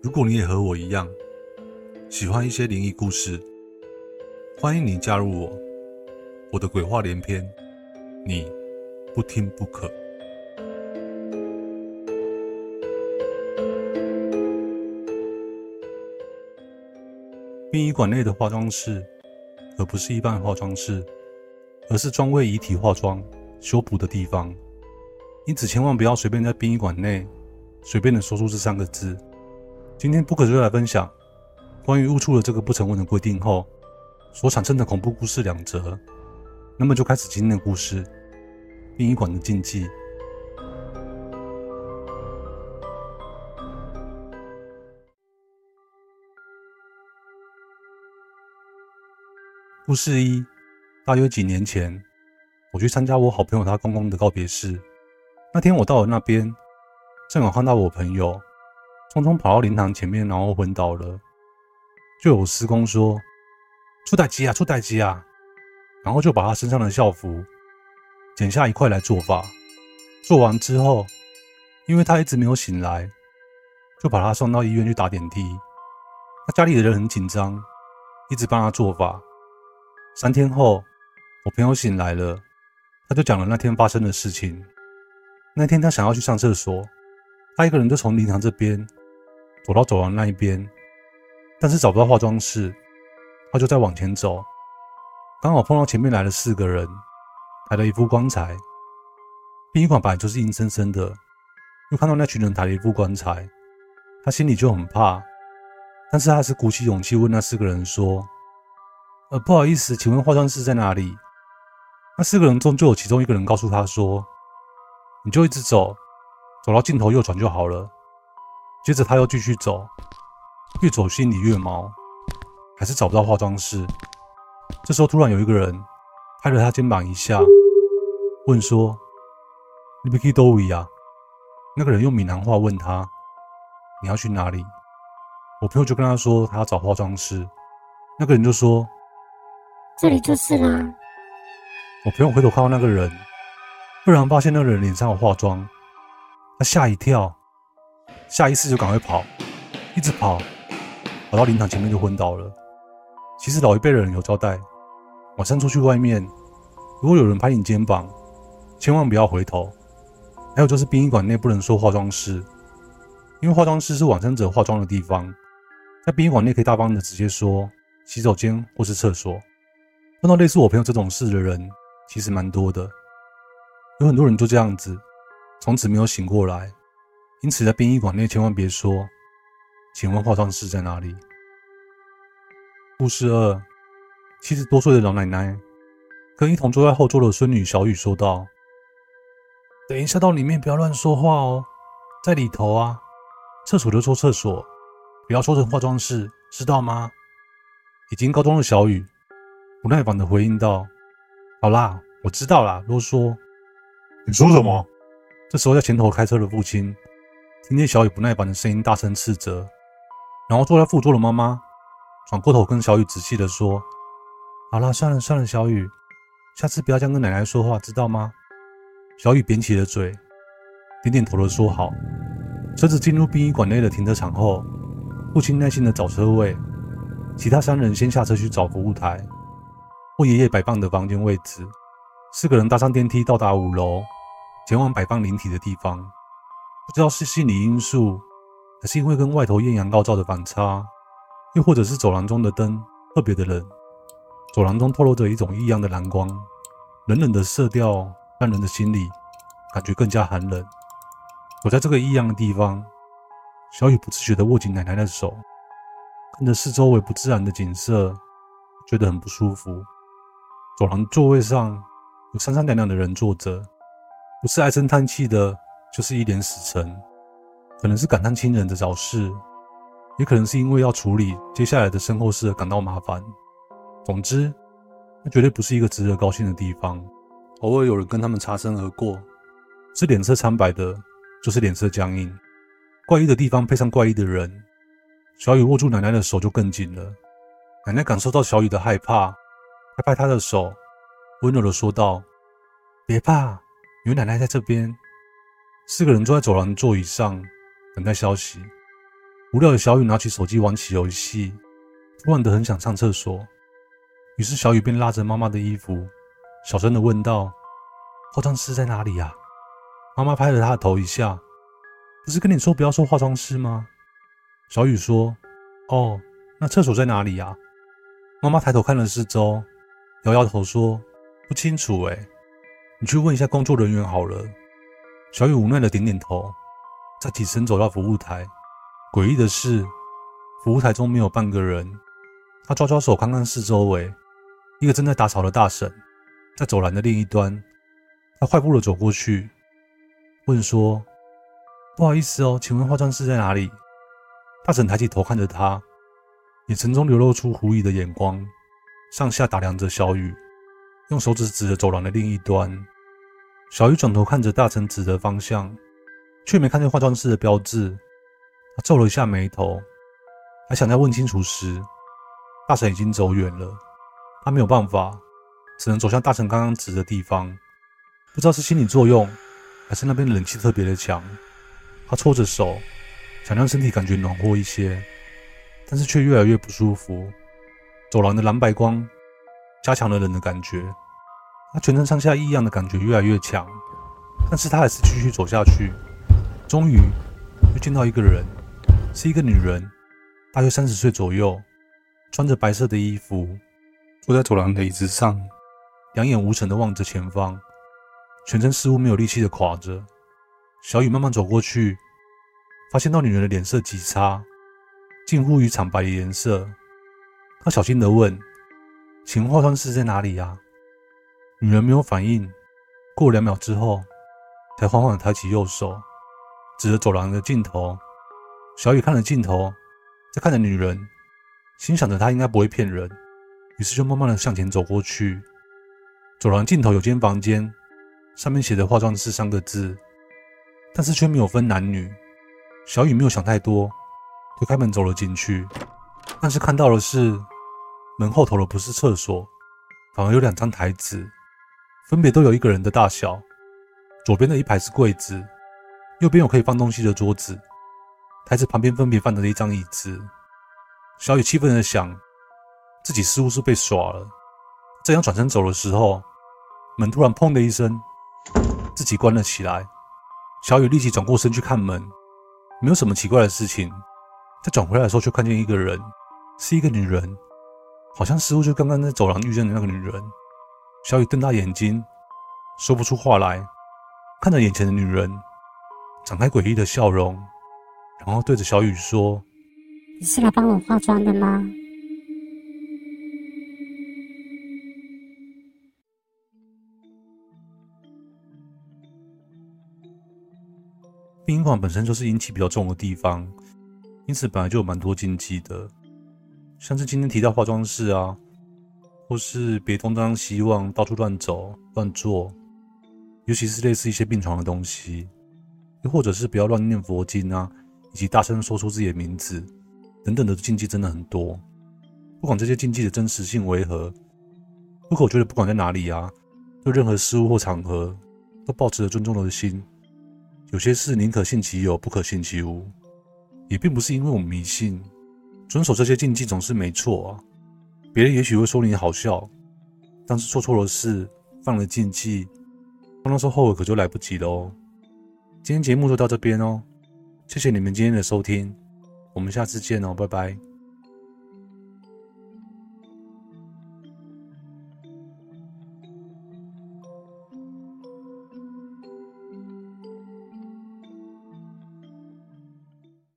如果你也和我一样喜欢一些灵异故事，欢迎你加入我。我的鬼话连篇，你不听不可。殡仪馆内的化妆室可不是一般化妆室，而是专为遗体化妆、修补的地方。因此，千万不要随便在殡仪馆内随便的说出这三个字。今天 Book 就来分享关于误触了这个不成文的规定后所产生的恐怖故事两则。那么就开始今天的故事：殡仪馆的禁忌。故事一：大约几年前，我去参加我好朋友他公公的告别式。那天我到了那边，正好看到我朋友匆匆跑到灵堂前面，然后昏倒了。就有师公说：“出代机啊，出代机啊！”然后就把他身上的校服剪下一块来做法。做完之后，因为他一直没有醒来，就把他送到医院去打点滴。他家里的人很紧张，一直帮他做法。三天后，我朋友醒来了，他就讲了那天发生的事情。那天他想要去上厕所，他一个人就从灵堂这边走到走廊那一边，但是找不到化妆室，他就再往前走，刚好碰到前面来了四个人，抬了一副棺材。殡仪馆本来就是阴森森的，又看到那群人抬了一副棺材，他心里就很怕，但是他还是鼓起勇气问那四个人说。呃，不好意思，请问化妆室在哪里？那四个人中就有其中一个人告诉他说：“你就一直走，走到尽头右转就好了。”接着他又继续走，越走心里越毛，还是找不到化妆室。这时候突然有一个人拍了他肩膀一下，问说：“你要去哪里啊？”那个人用闽南话问他：“你要去哪里？”我朋友就跟他说：“他要找化妆师。”那个人就说。这里就是啦。我朋友回头看到那个人，突然发现那个人脸上有化妆，他吓一跳，下意识就赶快跑，一直跑，跑到灵堂前面就昏倒了。其实老一辈的人有交代，晚上出去外面，如果有人拍你肩膀，千万不要回头。还有就是殡仪馆内不能说化妆师，因为化妆师是往生者化妆的地方，在殡仪馆内可以大方的直接说洗手间或是厕所。碰到类似我朋友这种事的人，其实蛮多的。有很多人就这样子，从此没有醒过来。因此，在殡仪馆内千万别说：“请问化妆室在哪里？”故事二：七十多岁的老奶奶跟一同坐在后座的孙女小雨说道：“等一下到里面不要乱说话哦，在里头啊，厕所就说厕所，不要说成化妆室，知道吗？”已经高中的小雨。不耐烦的回应道：“好啦，我知道啦，啰嗦。你说什么？”这时候，在前头开车的父亲听见小雨不耐烦的声音，大声斥责。然后坐在副座的妈妈转过头跟小雨仔细的说：“好啦，算了算了，小雨，下次不要这样跟奶奶说话，知道吗？”小雨扁起了嘴，点点头的说：“好。”车子进入殡仪馆内的停车场后，父亲耐心的找车位，其他三人先下车去找服务台。为爷爷摆放的房间位置，四个人搭上电梯到达五楼，前往摆放灵体的地方。不知道是心理因素，还是因为跟外头艳阳高照的反差，又或者是走廊中的灯特别的冷，走廊中透露着一种异样的蓝光，冷冷的色调让人的心里感觉更加寒冷。走在这个异样的地方，小雨不自觉地握紧奶奶的手，看着四周围不自然的景色，觉得很不舒服。走廊座位上有三三两两的人坐着，不是唉声叹气的，就是一脸死沉，可能是感叹亲人的早逝，也可能是因为要处理接下来的身后事而感到麻烦。总之，那绝对不是一个值得高兴的地方。偶尔有人跟他们擦身而过，是脸色苍白的，就是脸色僵硬。怪异的地方配上怪异的人，小雨握住奶奶的手就更紧了。奶奶感受到小雨的害怕。拍拍她的手，温柔的说道：“别怕，有奶奶在这边。”四个人坐在走廊座椅上，等待消息。无聊的小雨拿起手机玩起游戏，突然的很想上厕所，于是小雨便拉着妈妈的衣服，小声的问道：“化妆师在哪里呀？”妈妈拍了她的头一下：“不是跟你说不要说化妆师吗？”小雨说：“哦，那厕所在哪里呀？”妈妈抬头看了四周，摇摇头说：“不清楚诶，你去问一下工作人员好了。”小雨无奈的点点头，再起身走到服务台。诡异的是，服务台中没有半个人。他抓抓手，看看四周围，一个正在打扫的大婶在走廊的另一端。他快步的走过去，问说：“不好意思哦，请问化妆室在哪里？”大婶抬起头看着他，眼神中流露出狐疑的眼光，上下打量着小雨，用手指指着走廊的另一端。小雨转头看着大婶指的方向，却没看见化妆室的标志。他皱了一下眉头，还想再问清楚时，大婶已经走远了。他没有办法，只能走向大婶刚刚指的地方。不知道是心理作用，还是那边冷气特别的强。他搓着手，想让身体感觉暖和一些，但是却越来越不舒服。走廊的蓝白光加强了冷的感觉，他全身上下异样的感觉越来越强。但是他还是继续走下去。终于，又见到一个人。是一个女人，大约三十岁左右，穿着白色的衣服，坐在走廊的椅子上，两眼无神的望着前方，全身似乎没有力气的垮着。小雨慢慢走过去，发现到女人的脸色极差，近乎于惨白的颜色。她小心的问：“请问化妆室在哪里呀？”女人没有反应，过两秒之后，才缓缓的抬起右手，指着走廊的尽头。小雨看着镜头，再看着女人，心想着她应该不会骗人，于是就慢慢的向前走过去。走廊尽头有间房间，上面写着“化妆室”三个字，但是却没有分男女。小雨没有想太多，就开门走了进去，但是看到的是门后头的不是厕所，反而有两张台子，分别都有一个人的大小。左边的一排是柜子，右边有可以放东西的桌子。台子旁边分别放着一张椅子，小雨气愤地想，自己似乎是被耍了。正要转身走的时候，门突然砰的一声，自己关了起来。小雨立即转过身去看门，没有什么奇怪的事情。再转回来的时候，却看见一个人，是一个女人，好像似乎就刚刚在走廊遇见的那个女人。小雨瞪大眼睛，说不出话来，看着眼前的女人，展开诡异的笑容。然后对着小雨说：“你是来帮我化妆的吗？”殡仪馆本身就是阴气比较重的地方，因此本来就有蛮多禁忌的，像是今天提到化妆室啊，或是别东张西望、到处乱走乱坐，尤其是类似一些病床的东西，又或者是不要乱念佛经啊。以及大声说出自己的名字等等的禁忌真的很多，不管这些禁忌的真实性为何，不过我觉得不管在哪里啊，对任何事物或场合都抱持着尊重的心。有些事宁可信其有，不可信其无，也并不是因为我们迷信，遵守这些禁忌总是没错啊。别人也许会说你好笑，但是做错了事，犯了禁忌，到时候后悔可就来不及了哦。今天节目就到这边哦。谢谢你们今天的收听，我们下次见哦，拜拜。